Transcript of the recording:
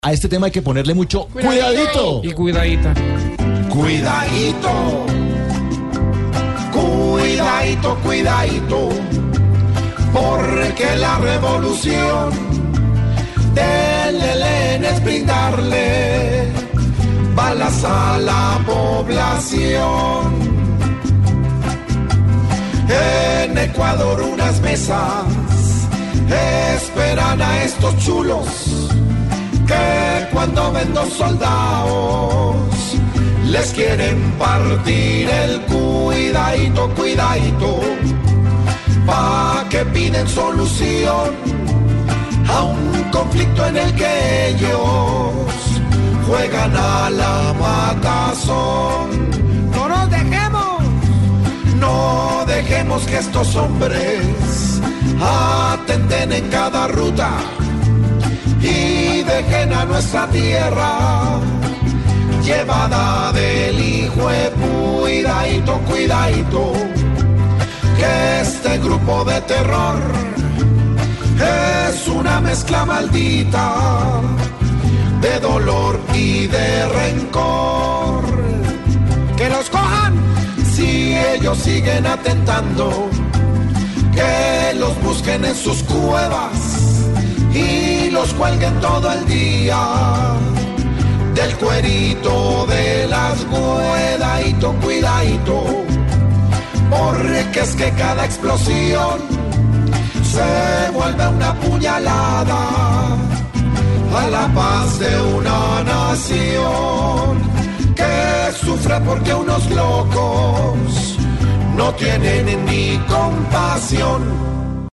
A este tema hay que ponerle mucho cuidadito. Y cuidadita. Cuidadito, cuidadito, cuidadito, porque la revolución del ELN es brindarle balas a la población. En Ecuador unas mesas esperan a estos chulos cuando ven dos soldados les quieren partir el cuidadito, cuidadito, pa' que piden solución a un conflicto en el que ellos juegan a la matazón. No nos dejemos, no dejemos que estos hombres atenten en cada ruta a nuestra tierra llevada del hijo cuidadito, cuidadito, que este grupo de terror es una mezcla maldita de dolor y de rencor. Que los cojan si ellos siguen atentando, que los busquen en sus cuevas y los cuelguen todo el día. Del cuerito de las cuidadito, cuidadito, porque es que cada explosión se vuelve una puñalada a la paz de una nación que sufre porque unos locos no tienen ni compasión